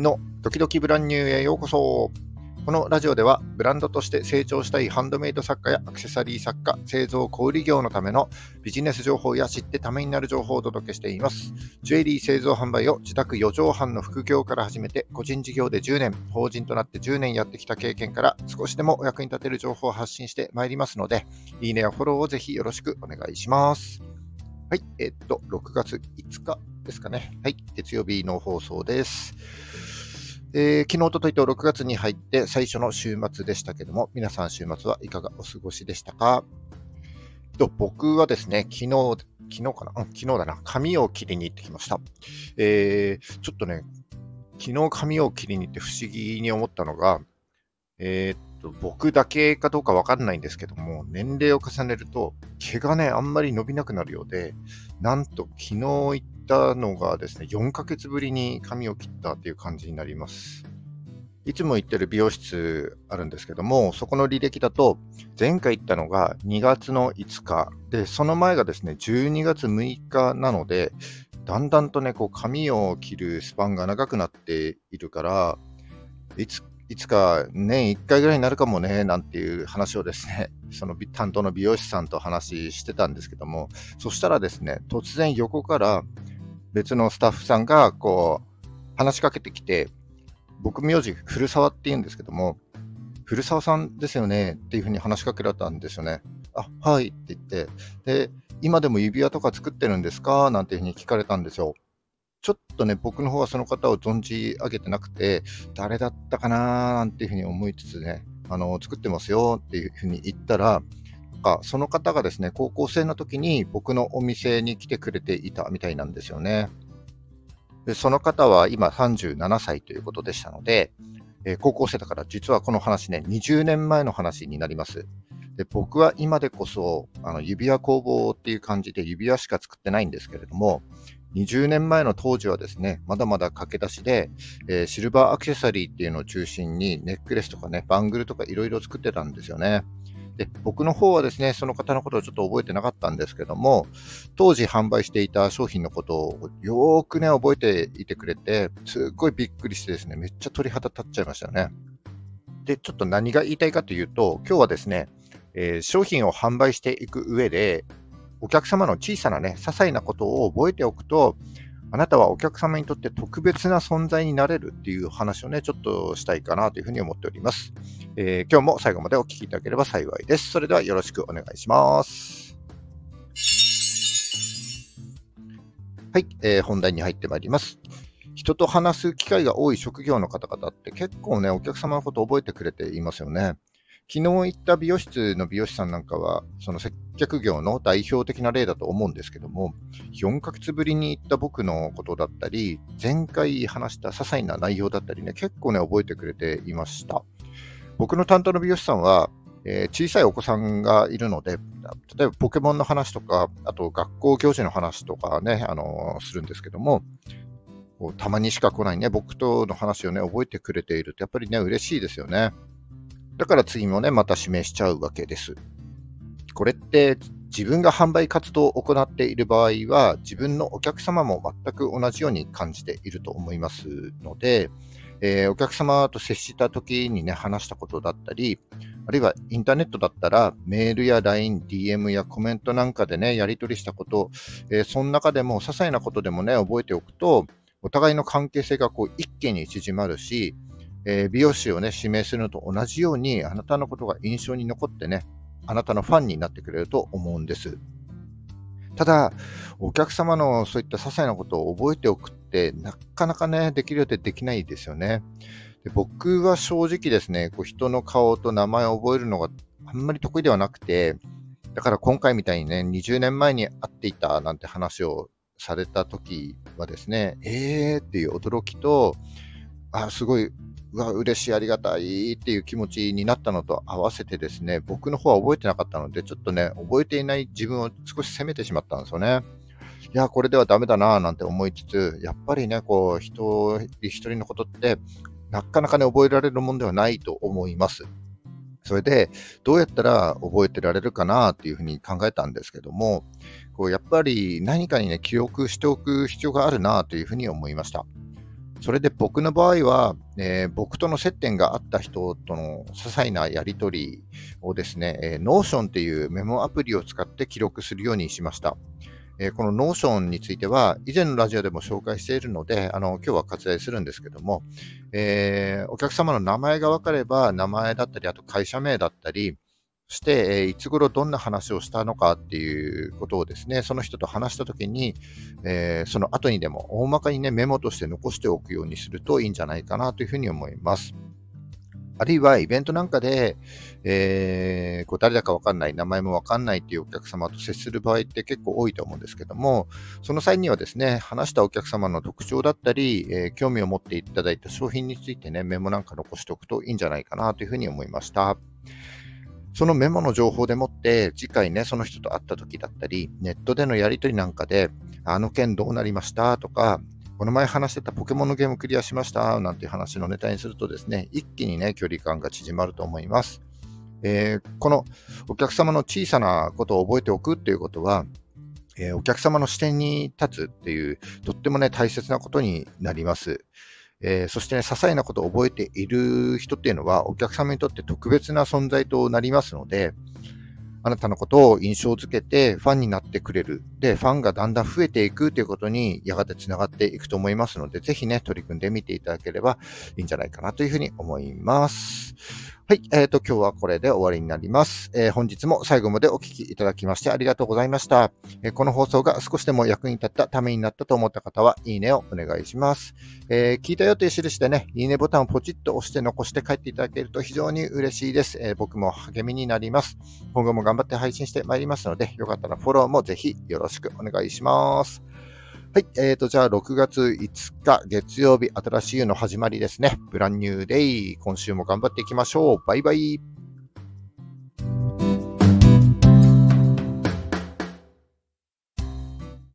のドキドキブランニューへようこそ。このラジオではブランドとして成長したいハンドメイド作家やアクセサリー作家、製造小売業のためのビジネス情報や知ってためになる情報をお届けしています。ジュエリー製造販売を自宅4畳半の副業から始めて個人事業で10年、法人となって10年やってきた経験から少しでもお役に立てる情報を発信してまいりますので、いいねやフォローをぜひよろしくお願いします。はい、えっと、6月5日ですかね。はい、月曜日の放送です。えー、昨日、おとといと6月に入って最初の週末でしたけども、皆さん週末はいかがお過ごしでしたか？と僕はですね、昨日、昨日かな、うん、昨日だな、髪を切りに行ってきました。えー、ちょっとね、昨日髪を切りに行って不思議に思ったのが、えー、っと、僕だけかどうかわかんないんですけども、年齢を重ねると、毛がね、あんまり伸びなくなるようで、なんと昨日行ったのがですね、4ヶ月ぶりに髪を切ったっていう感じになります。いつも行ってる美容室あるんですけども、そこの履歴だと、前回行ったのが2月の5日、で、その前がですね、12月6日なので、だんだんとね、こう髪を切るスパンが長くなっているから、いついつか年1回ぐらいになるかもね、なんていう話をですね、その担当の美容師さんと話してたんですけども、そしたらですね、突然横から別のスタッフさんがこう話しかけてきて、僕名字古沢って言うんですけども、古沢さんですよねっていうふうに話しかけられたんですよね。あ、はいって言って、で、今でも指輪とか作ってるんですか？なんていうふうに聞かれたんですよ。ちょっとね、僕の方はその方を存じ上げてなくて、誰だったかな？なんていうふうに思いつつね、あの、作ってますよっていうふうに言ったら、かその方がですね、高校生の時に僕のお店に来てくれていたみたいなんですよね。でその方は今37歳ということでしたので、えー、高校生だから実はこの話ね、20年前の話になります。で僕は今でこそあの指輪工房っていう感じで指輪しか作ってないんですけれども、20年前の当時はですね、まだまだ駆け出しで、えー、シルバーアクセサリーっていうのを中心にネックレスとかね、バングルとかいろいろ作ってたんですよね。で、僕の方はですね、その方のことをちょっと覚えてなかったんですけども、当時販売していた商品のことをよーくね、覚えていてくれて、すっごいびっくりしてですね、めっちゃ鳥肌立っちゃいましたよね。で、ちょっと何が言いたいかというと、今日はですね、えー、商品を販売していく上で、お客様の小さなね、些細なことを覚えておくと、あなたはお客様にとって特別な存在になれるっていう話をね、ちょっとしたいかなというふうに思っております。えー、今日も最後までお聞きいただければ幸いです。それではよろしくお願いします。はい、えー、本題に入ってまいります。人と話す機会が多い職業の方々って結構ね、お客様のこと覚えてくれていますよね。昨日行った美容室の美容師さんなんかは、その接客業の代表的な例だと思うんですけども、4ヶ月ぶりに行った僕のことだったり、前回話した些細な内容だったりね、結構ね、覚えてくれていました。僕の担当の美容師さんは、えー、小さいお子さんがいるので、例えばポケモンの話とか、あと学校行事の話とかね、あのー、するんですけども、たまにしか来ないね、僕との話をね、覚えてくれていると、やっぱりね、嬉しいですよね。だから次もね、また指名しちゃうわけです。これって自分が販売活動を行っている場合は、自分のお客様も全く同じように感じていると思いますので、えー、お客様と接した時にね、話したことだったり、あるいはインターネットだったら、メールや LINE、DM やコメントなんかでね、やり取りしたこと、えー、その中でも些細なことでもね、覚えておくと、お互いの関係性がこう一気に縮まるし、えー、美容師をね、指名するのと同じように、あなたのことが印象に残ってね、あなたのファンになってくれると思うんです。ただ、お客様のそういった些細なことを覚えておくって、なかなかね、できるようでできないですよね。で僕は正直ですね、こう人の顔と名前を覚えるのがあんまり得意ではなくて、だから今回みたいにね、20年前に会っていたなんて話をされた時はですね、えーっていう驚きと、あ、すごいうわ、嬉しい、ありがたいっていう気持ちになったのと合わせてですね、僕の方は覚えてなかったので、ちょっとね、覚えていない自分を少し責めてしまったんですよね。いや、これではダメだななんて思いつつ、やっぱりね、こう、一人一人のことって、なかなかね、覚えられるもんではないと思います。それで、どうやったら覚えてられるかなっていうふうに考えたんですけども、こうやっぱり何かにね、記憶しておく必要があるなというふうに思いました。それで僕の場合は、えー、僕との接点があった人との些細なやり取りをですね、えー、Notion っていうメモアプリを使って記録するようにしました。え、この Notion については、以前のラジオでも紹介しているので、あの今日は割愛するんですけども、えー、お客様の名前が分かれば、名前だったり、あと会社名だったり、して、えいつ頃どんな話をしたのかっていうことをですね、その人と話したときに、えー、その後にでも大まかにね、メモとして残しておくようにするといいんじゃないかなというふうに思います。あるいはイベントなんかで、えー、こう誰だかわかんない、名前もわかんないっていうお客様と接する場合って結構多いと思うんですけども、その際にはですね、話したお客様の特徴だったり、えー、興味を持っていただいた商品についてね、メモなんか残しておくといいんじゃないかなというふうに思いました。そのメモの情報でもって、次回ね、その人と会った時だったり、ネットでのやり取りなんかで、あの件どうなりました？とか、この前話してたポケモンのゲームクリアしました？なんていう話のネタにするとですね、一気にね、距離感が縮まると思います。えー、このお客様の小さなことを覚えておくっていうことは、えー、お客様の視点に立つっていう、とってもね、大切なことになります。えー、そしてね、些細なことを覚えている人っていうのは、お客様にとって特別な存在となりますので、あなたのことを印象づけてファンになってくれる。で、ファンがだんだん増えていくということにやがてつながっていくと思いますので、ぜひね、取り組んでみていただければいいんじゃないかなというふうに思います。はい。えっ、ー、と、今日はこれで終わりになります、えー、本日も最後までお聞きいただきましてありがとうございました、えー、この放送が少しでも役に立ったためになったと思った方は、いいねをお願いします。え聞いたよという印でね、いいねボタンをポチッと押して残して帰っていただけると非常に嬉しいです。え僕も励みになります。今後も頑張って配信してまいりますので、よかったらフォローもぜひよろしくお願いします。はい。えーと、じゃあ6月5日月曜日、新しいの始まりですね。ブランニューデイ。今週も頑張っていきましょう。バイバイ。